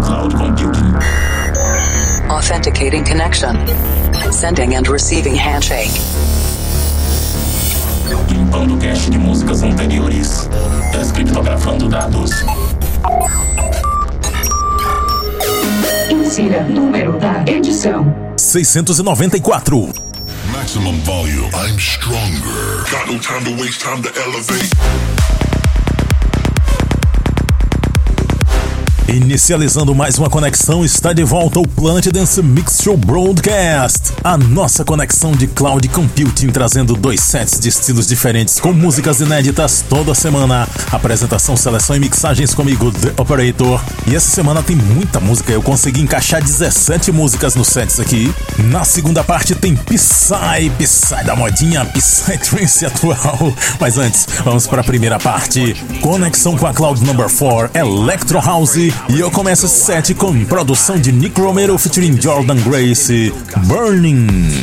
cloud computing. Authenticating connection. Sending and receiving handshake. Limpando cache de músicas anteriores. Descriptografando dados. Insira número da edição: 694. Maximum volume. I'm stronger. Got no time to waste, time to elevate. Inicializando mais uma conexão, está de volta o Planet Dance Mix Show Broadcast. A nossa conexão de cloud computing trazendo dois sets de estilos diferentes com músicas inéditas toda semana. Apresentação, seleção e mixagens comigo, The Operator. E essa semana tem muita música, eu consegui encaixar 17 músicas nos sets aqui. Na segunda parte tem Psy, Psy da modinha, Psy Trance atual. Mas antes, vamos para a primeira parte. Conexão com a Cloud Number 4, Electro House e eu começo esse set com produção de Nick Romero featuring Jordan Grace, Burning.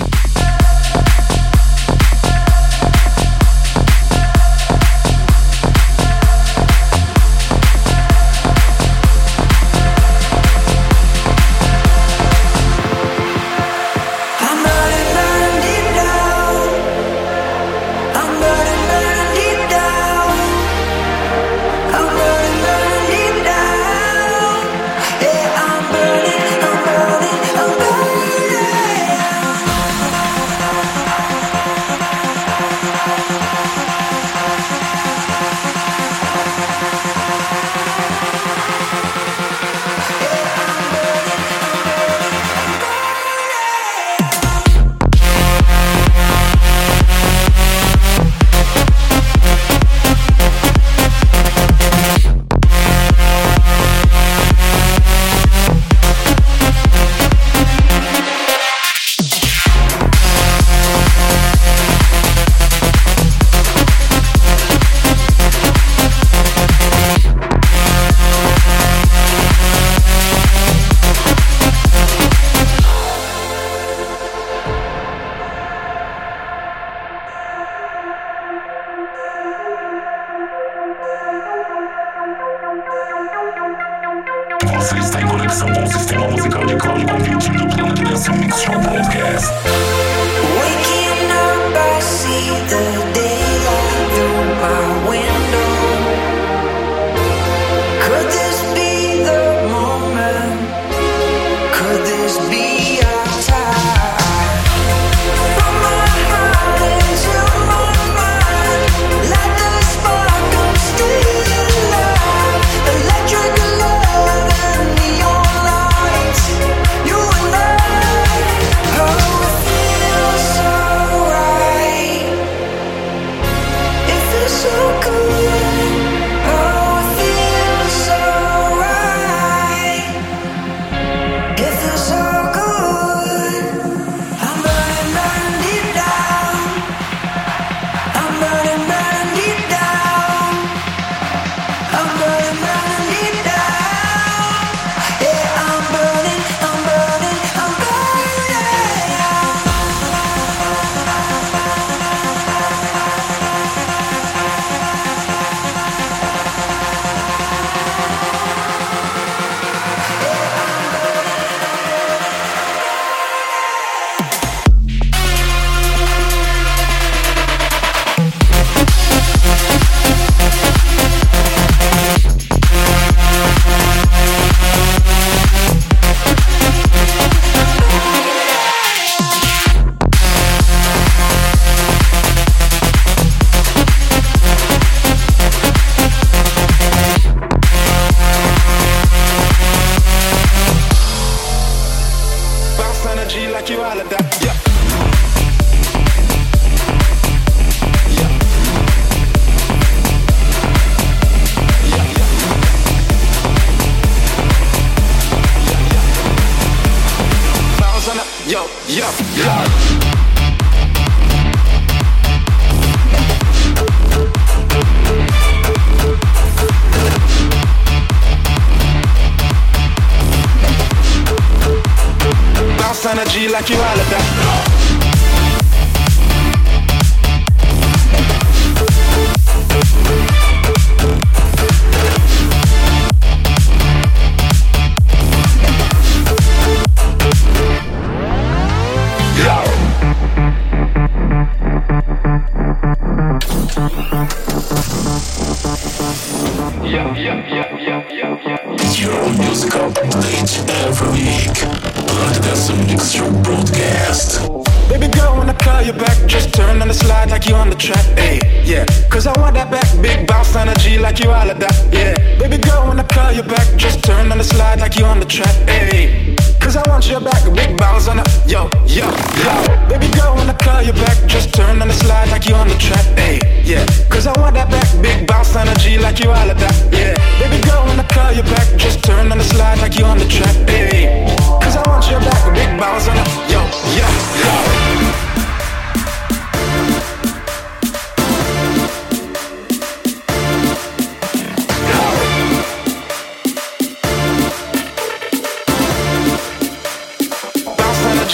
Baby girl, when I call you back, just turn on the slide like you on the track, ayy, yeah. Cause I want that back, big bounce energy like you all of that, yeah. Baby girl, when I call you back, just turn on the slide like you on the track, ayy. Cause I want your back, big bounce on the, yo, yo, yo.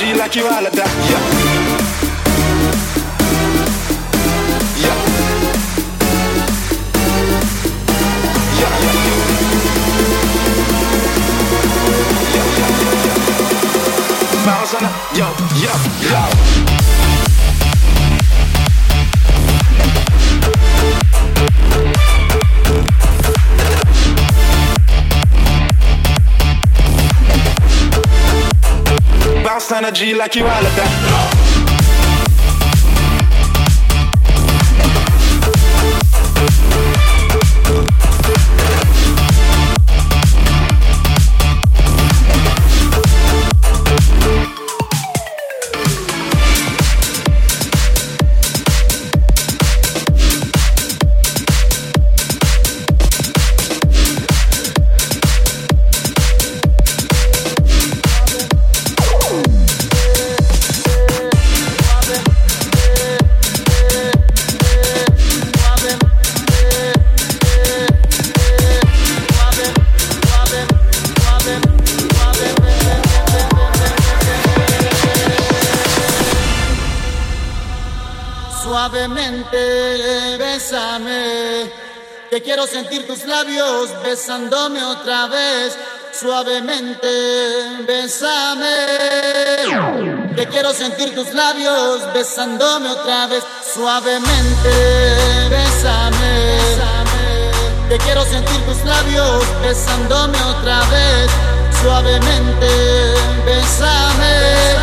Energy like you all of that, yeah. Yeah. Yeah, yeah, yeah. Yeah, yeah, yeah, yo, yo, yo. Bounce energy like you all of that. Quiero sentir tus labios besándome otra vez. Suavemente, bésame, que quiero sentir tus labios besándome otra vez. Suavemente, bésame, que quiero sentir tus labios besándome otra vez. Suavemente, bésame.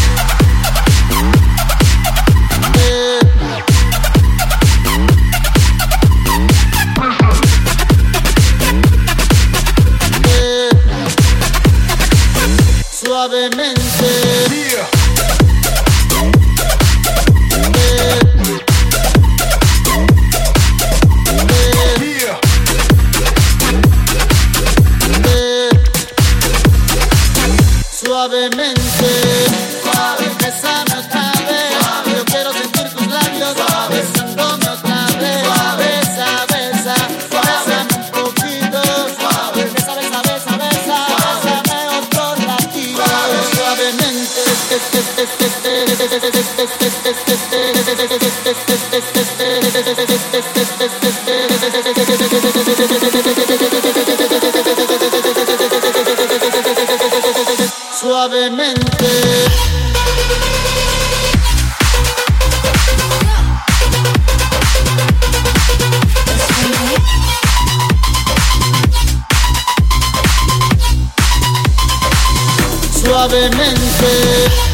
Suavemente.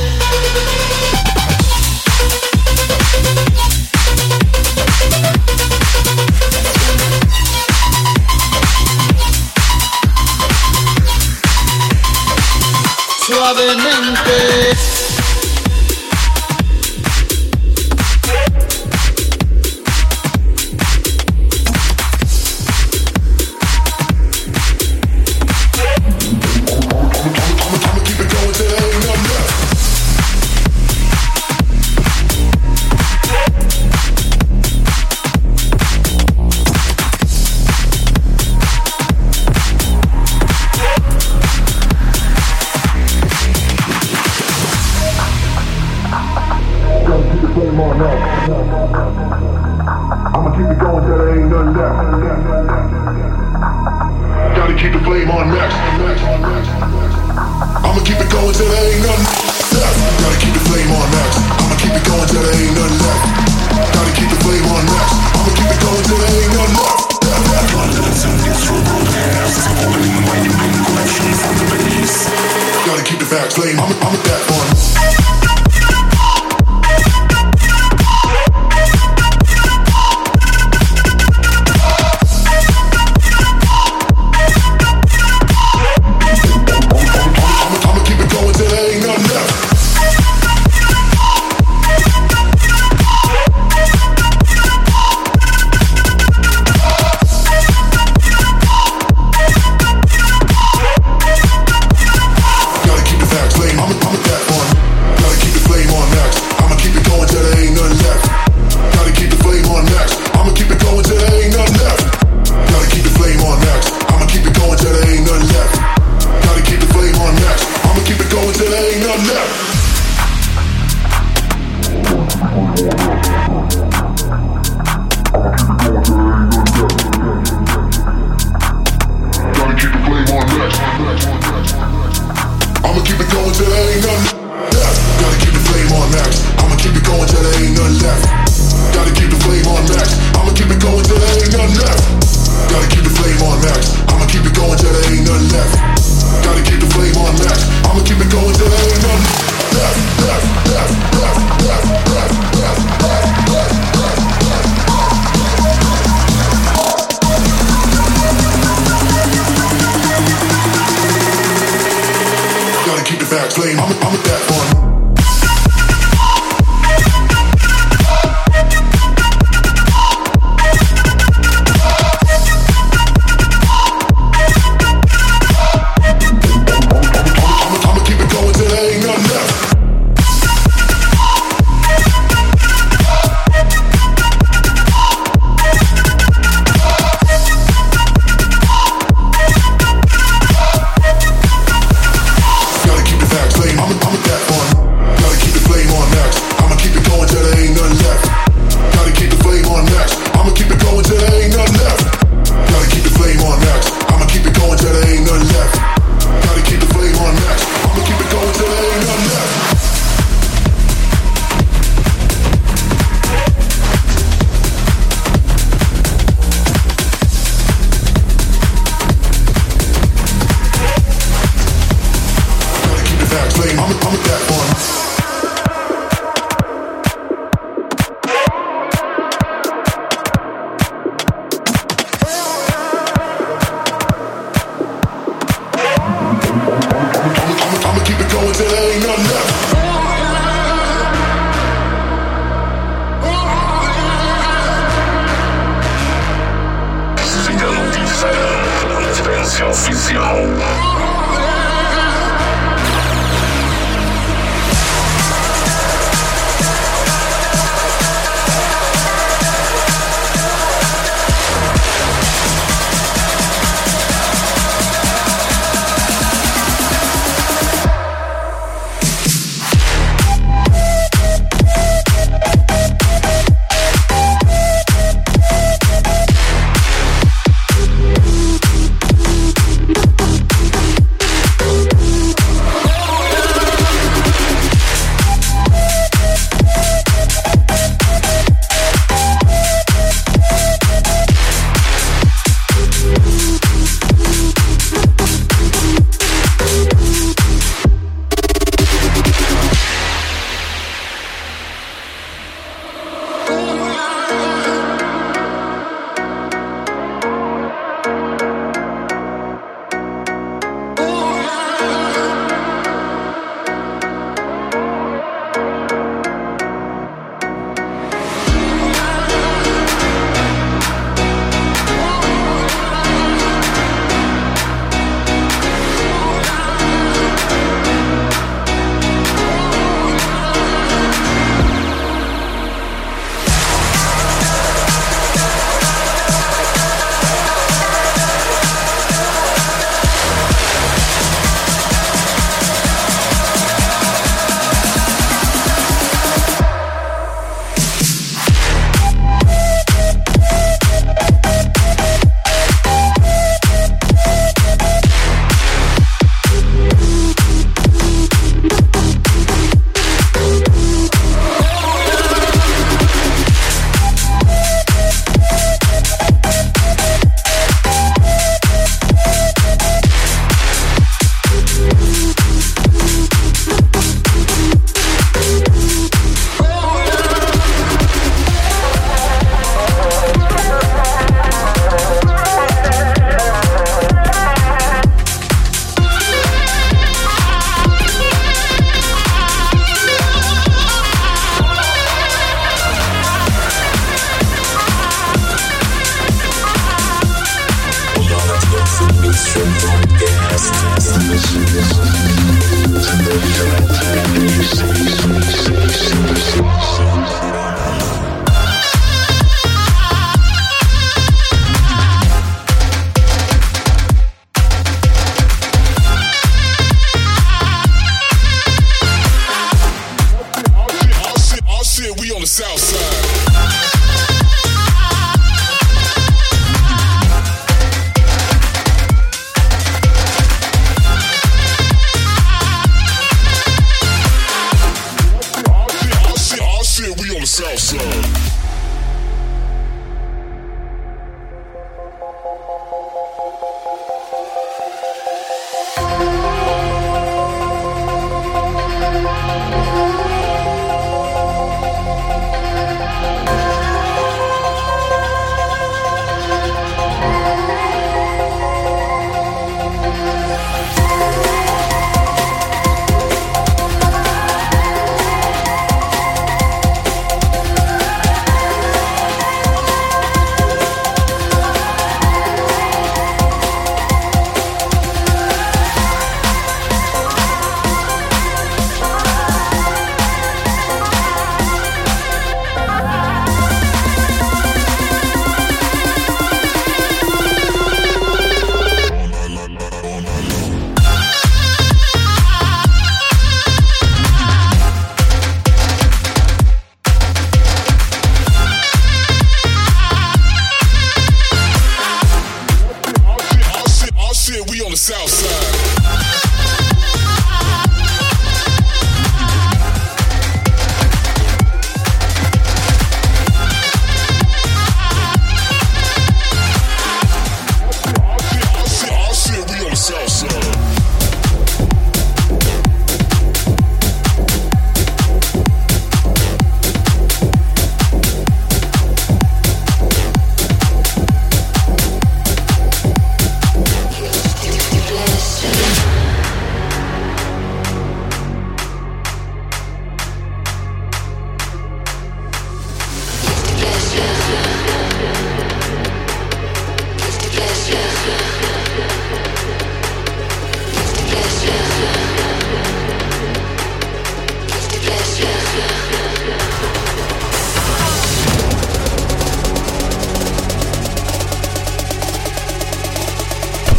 I'm back.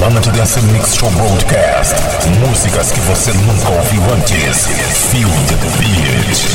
Planet Dance Mix Show Broadcast. Músicas que você nunca ouviu antes. Feel the beat.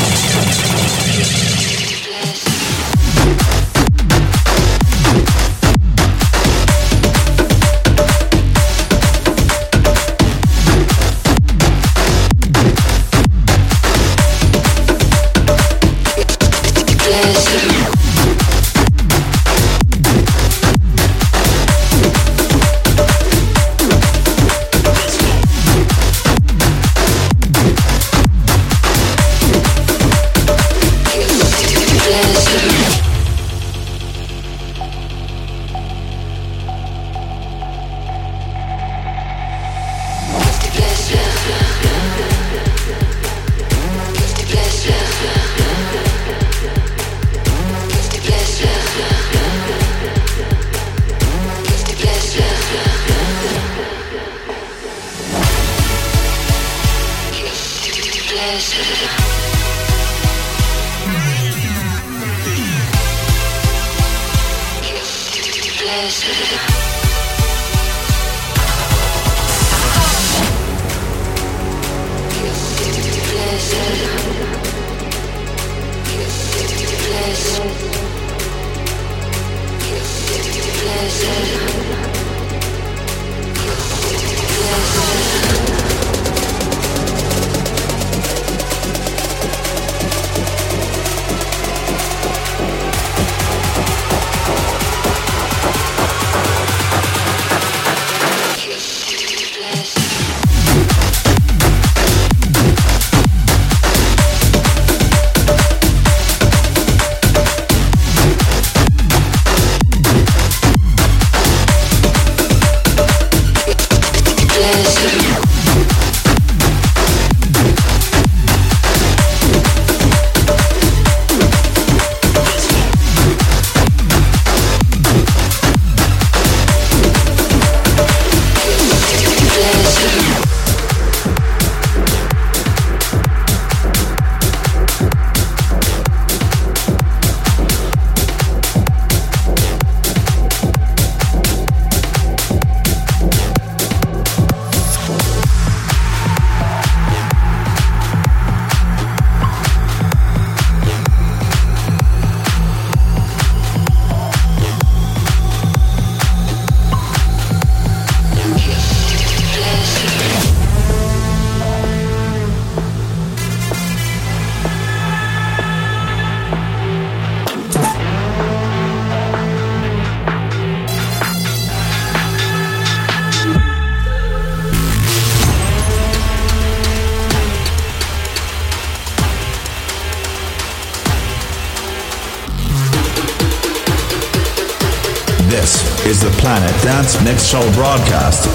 Dance Mix Show broadcast.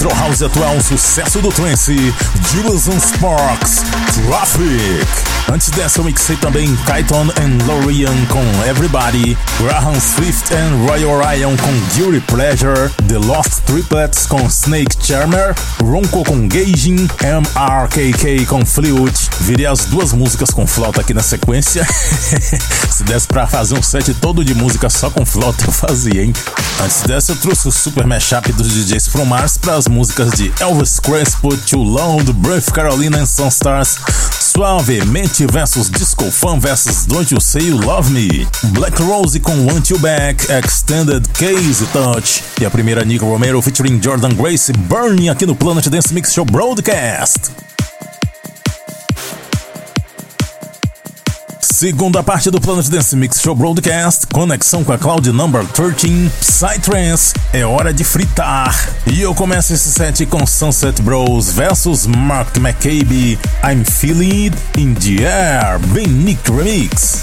Electro House atual um sucesso do trance, Julian Sparks, Traffic. Antes dessa eu mixei também Kyton and Lorian com Everybody, Graham Swift and Roy Orion com Guilty Pleasure, The Lost Triplets com Snake Charmer, Ronco com Gauging, MRKK com Flute. Virei as duas músicas com flauta aqui na sequência. Se desse pra fazer um set todo de música só com flauta, eu fazia, hein? Antes dessa, eu trouxe o super mashup dos DJs From Mars para as músicas de Elvis Crespo, Too Long, Breath Carolina and Sunstars, Suave, Mente vs Disco Fan vs Don't You Say You Love Me, Black Rose com Want You Back, Extended Case Touch e a primeira Nick Romero featuring Jordan Grace, Burning aqui no Planet Dance Mix Show Broadcast. Segunda parte do Planet Dance Mix Show Broadcast, conexão com a Cloud Number 13, Psytrance, é hora de fritar. E eu começo esse set com Sunset Bros versus Mark McCabe, I'm Feeling It in the Air, bem Nick Remix.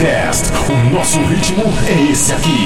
Broadcast. O nosso ritmo é esse aqui.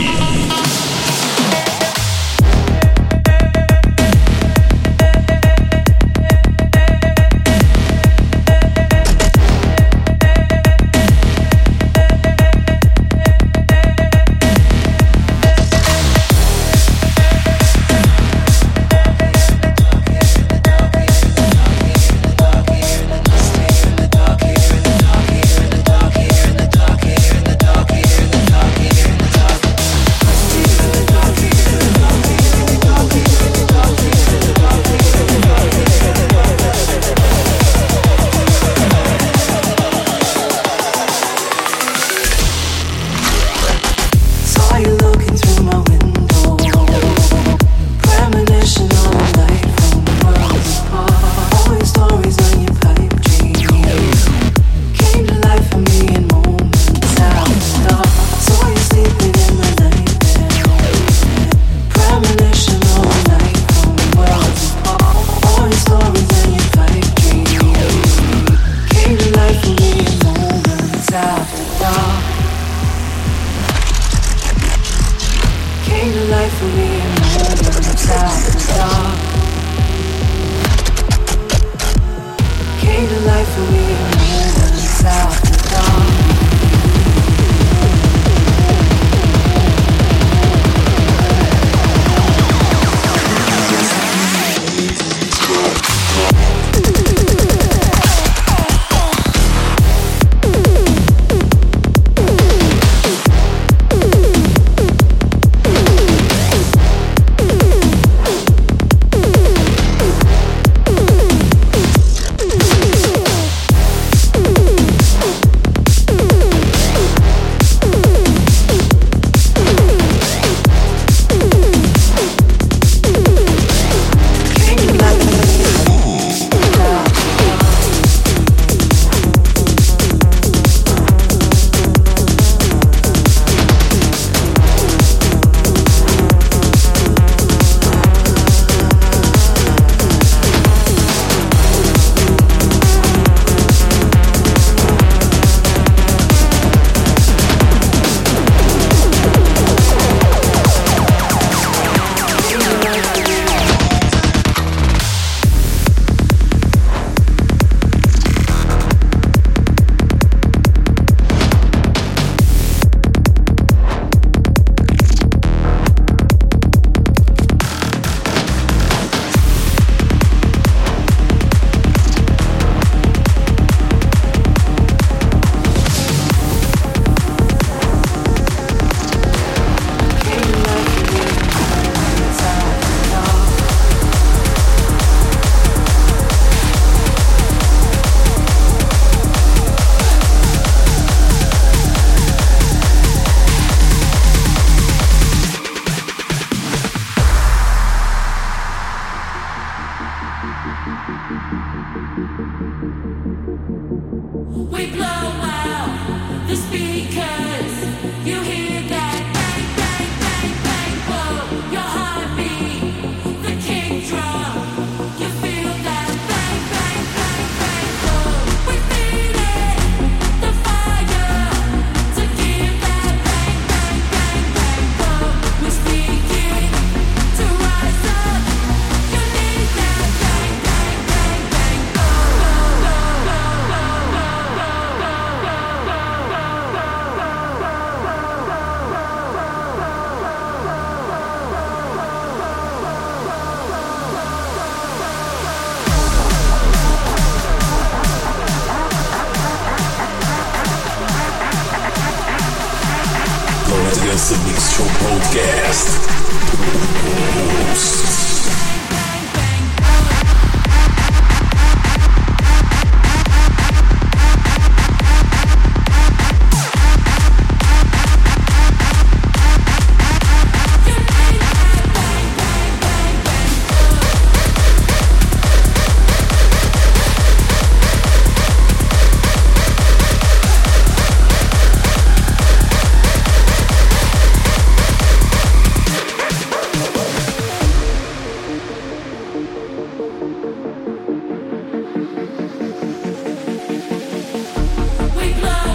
To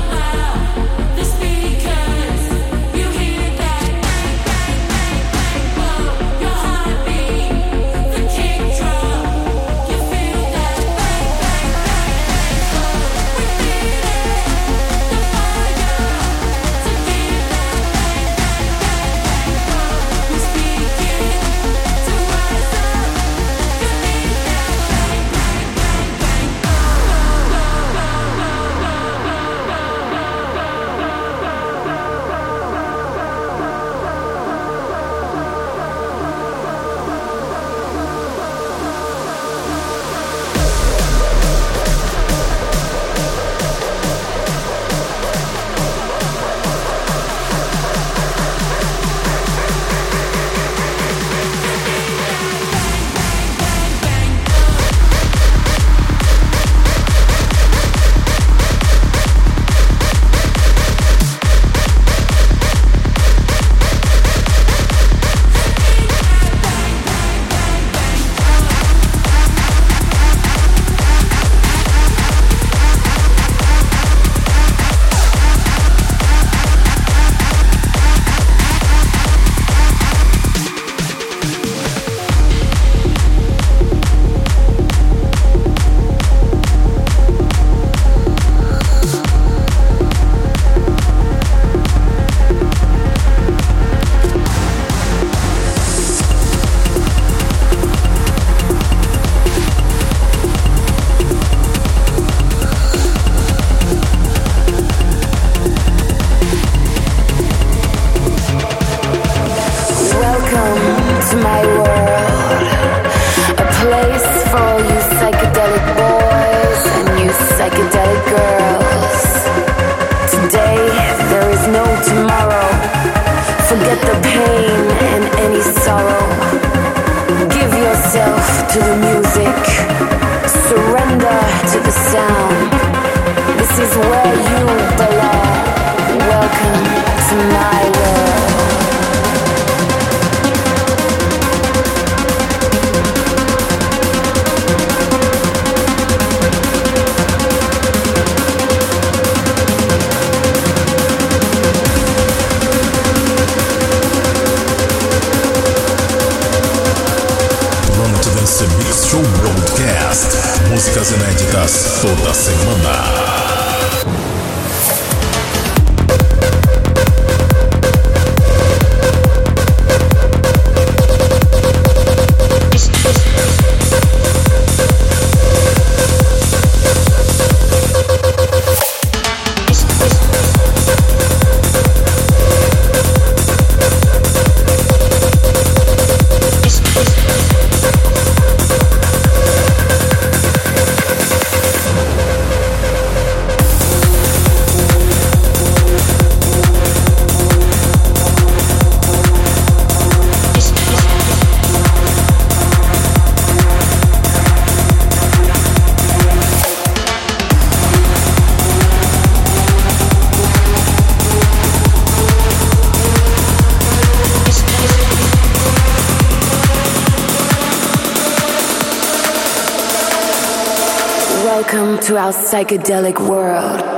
our psychedelic world.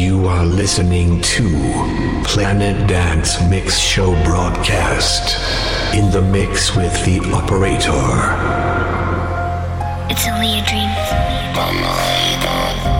You are listening to Planet Dance Mix Show broadcast in the mix with the operator. It's only a dream. Oh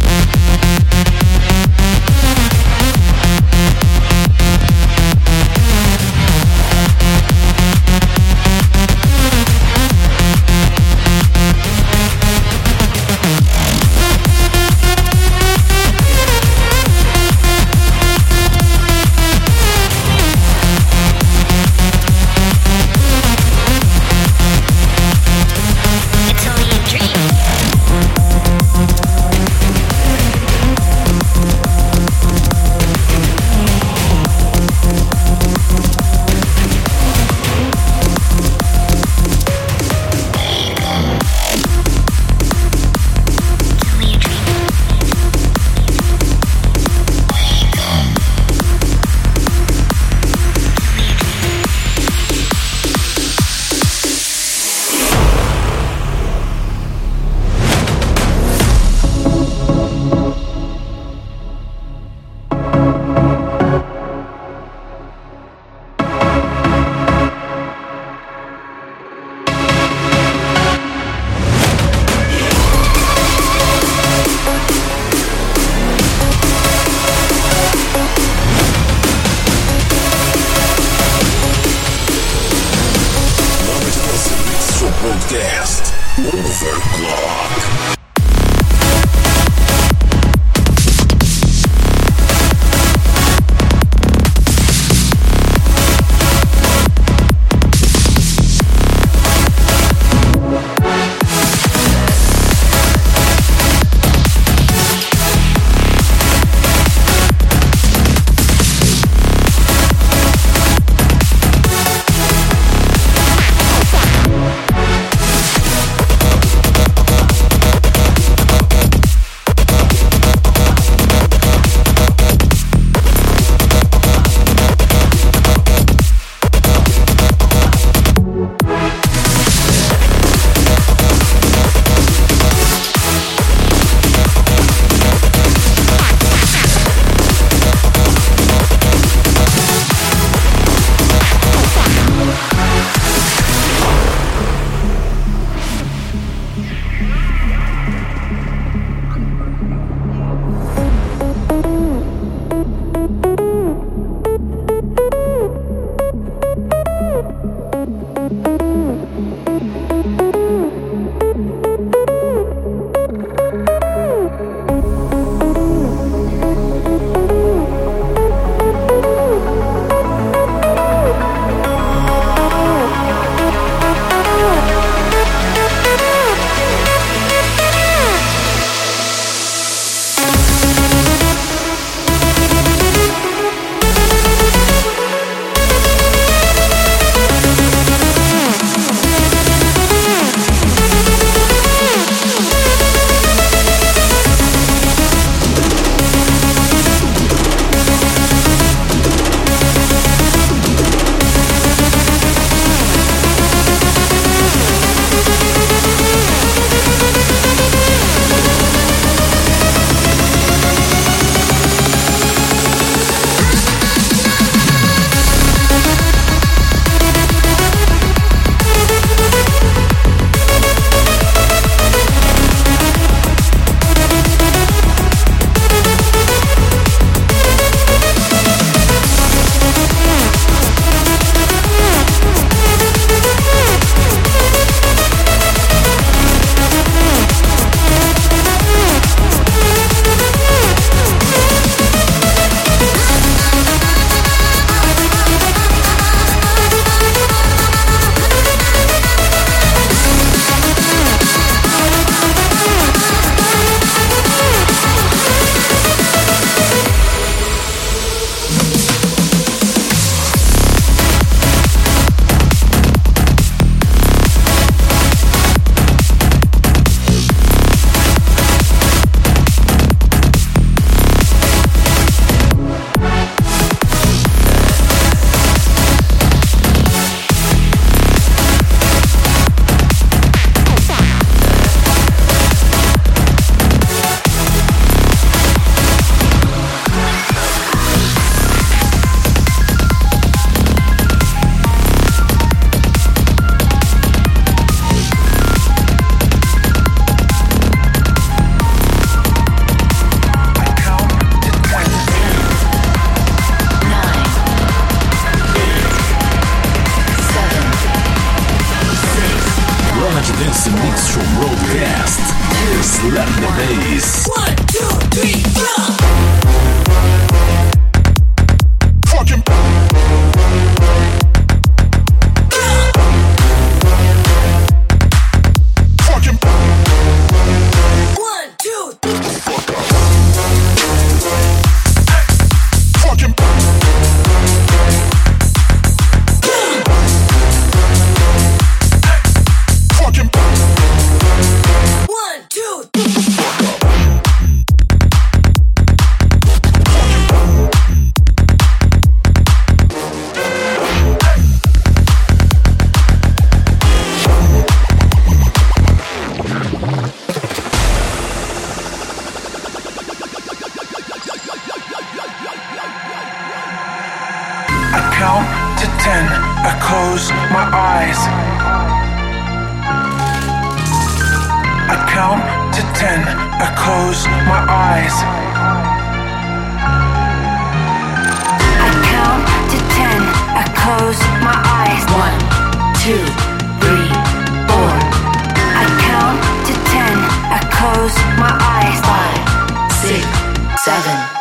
seven.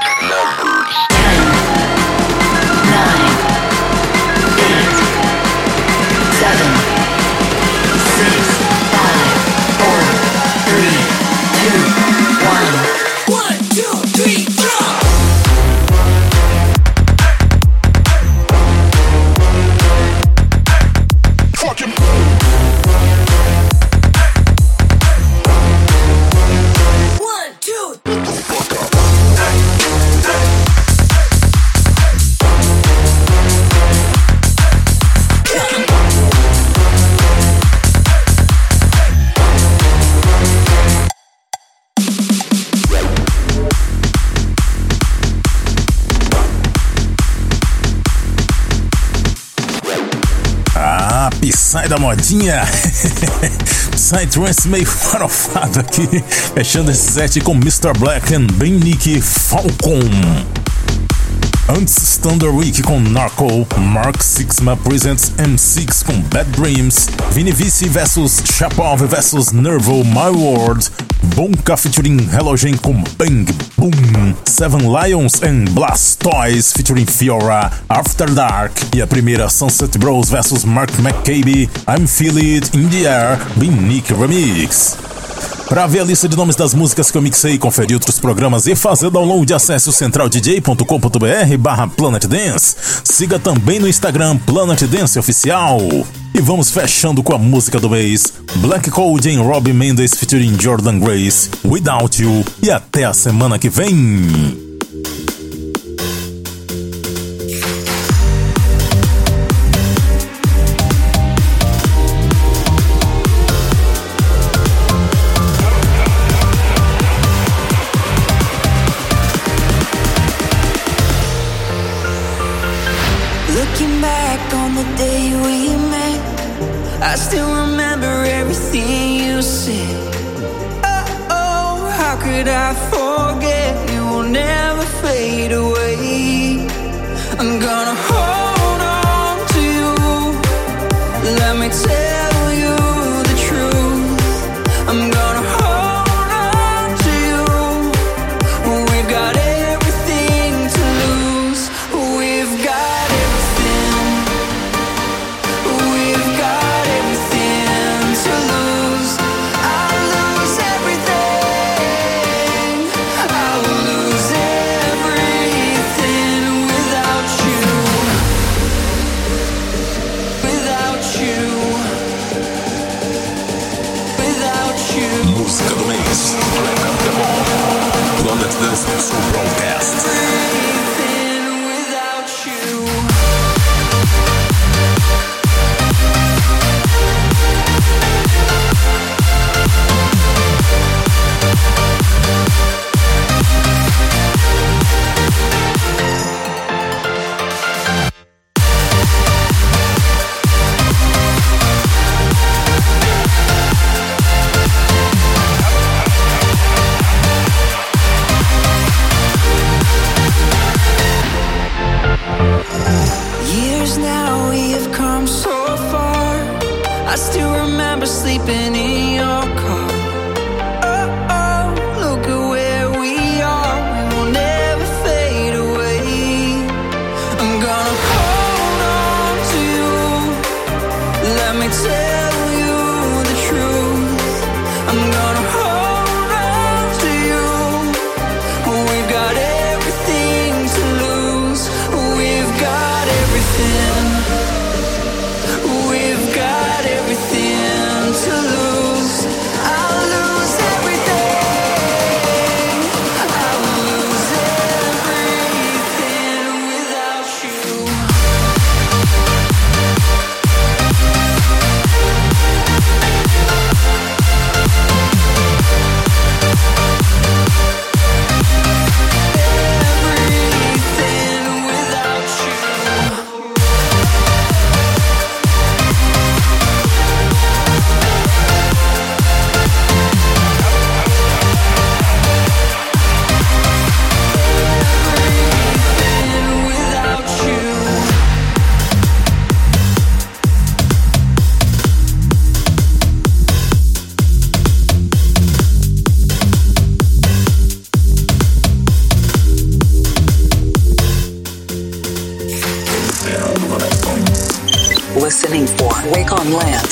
Da modinha. Psy Trance meio farofado aqui. Fechando esse set com Mr. Black and Ben Nick Falcon. Antes Thunder Week com Narco, Mark Sixma presents M6 com Bad Dreams, Vini Vici vs Chapov vs Nervo My World, Bonka featuring Halogen com Bang Boom, Seven Lions and Blastoise featuring Fiora, After Dark e a primeira Sunset Bros vs Mark McCabe, I'm Feel It in the Air, Nick Remix. Para ver a lista de nomes das músicas que eu mixei, conferir outros programas e fazer download, acesse o centraldj.com.br barra Planet Dance. Siga também no Instagram Planet Dance Oficial. E vamos fechando com a música do mês: Black Cold em Robbie Mendes featuring Jordan Grace, Without You. E até a semana que vem. I still remember sleeping in your car.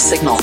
Signal.